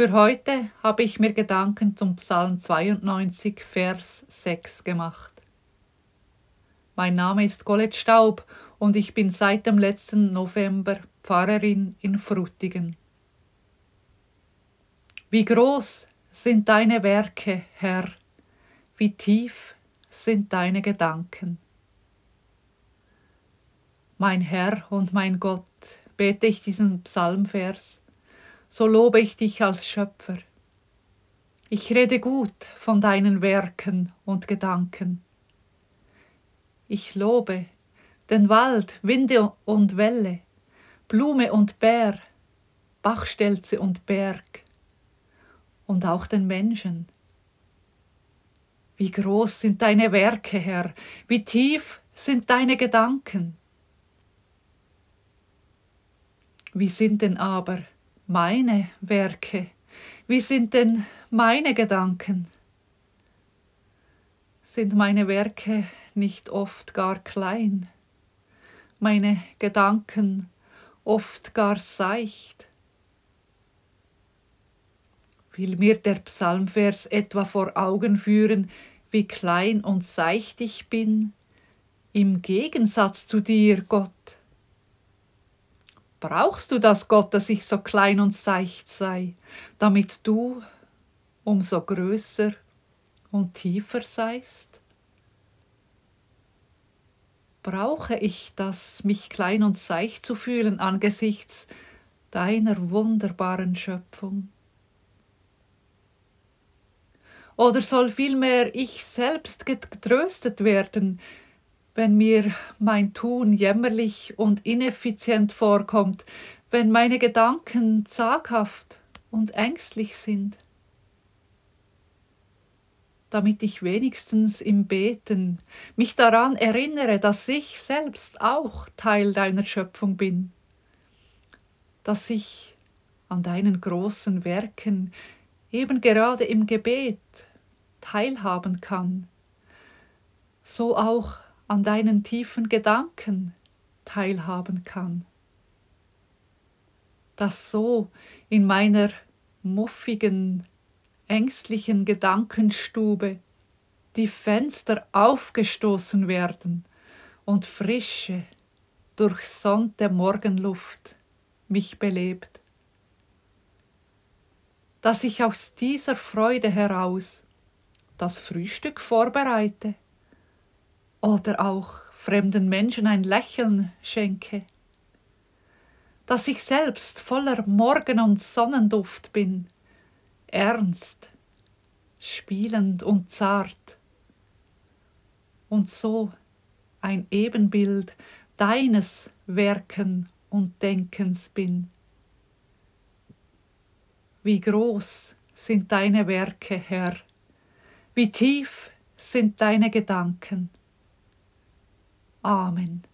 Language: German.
Für heute habe ich mir Gedanken zum Psalm 92, Vers 6 gemacht. Mein Name ist Colette Staub und ich bin seit dem letzten November Pfarrerin in Frutigen. Wie groß sind deine Werke, Herr, wie tief sind deine Gedanken. Mein Herr und mein Gott, bete ich diesen Psalmvers, so lobe ich dich als Schöpfer. Ich rede gut von deinen Werken und Gedanken. Ich lobe den Wald, Winde und Welle, Blume und Bär, Bachstelze und Berg und auch den Menschen. Wie groß sind deine Werke, Herr, wie tief sind deine Gedanken. Wie sind denn aber meine Werke? Wie sind denn meine Gedanken? Sind meine Werke nicht oft gar klein, meine Gedanken oft gar seicht. Will mir der Psalmvers etwa vor Augen führen, wie klein und seicht ich bin, im Gegensatz zu dir, Gott. Brauchst du das, Gott, dass ich so klein und seicht sei, damit du umso größer und tiefer seist? brauche ich das, mich klein und seicht zu fühlen angesichts deiner wunderbaren Schöpfung? Oder soll vielmehr ich selbst getröstet werden, wenn mir mein Tun jämmerlich und ineffizient vorkommt, wenn meine Gedanken zaghaft und ängstlich sind? damit ich wenigstens im Beten mich daran erinnere, dass ich selbst auch Teil deiner Schöpfung bin, dass ich an deinen großen Werken eben gerade im Gebet teilhaben kann, so auch an deinen tiefen Gedanken teilhaben kann, dass so in meiner muffigen ängstlichen Gedankenstube die Fenster aufgestoßen werden und frische, durchsonnte Morgenluft mich belebt. Dass ich aus dieser Freude heraus das Frühstück vorbereite oder auch fremden Menschen ein Lächeln schenke, dass ich selbst voller Morgen- und Sonnenduft bin, ernst, spielend und zart. Und so ein Ebenbild deines Werken und Denkens bin. Wie groß sind deine Werke, Herr, wie tief sind deine Gedanken. Amen.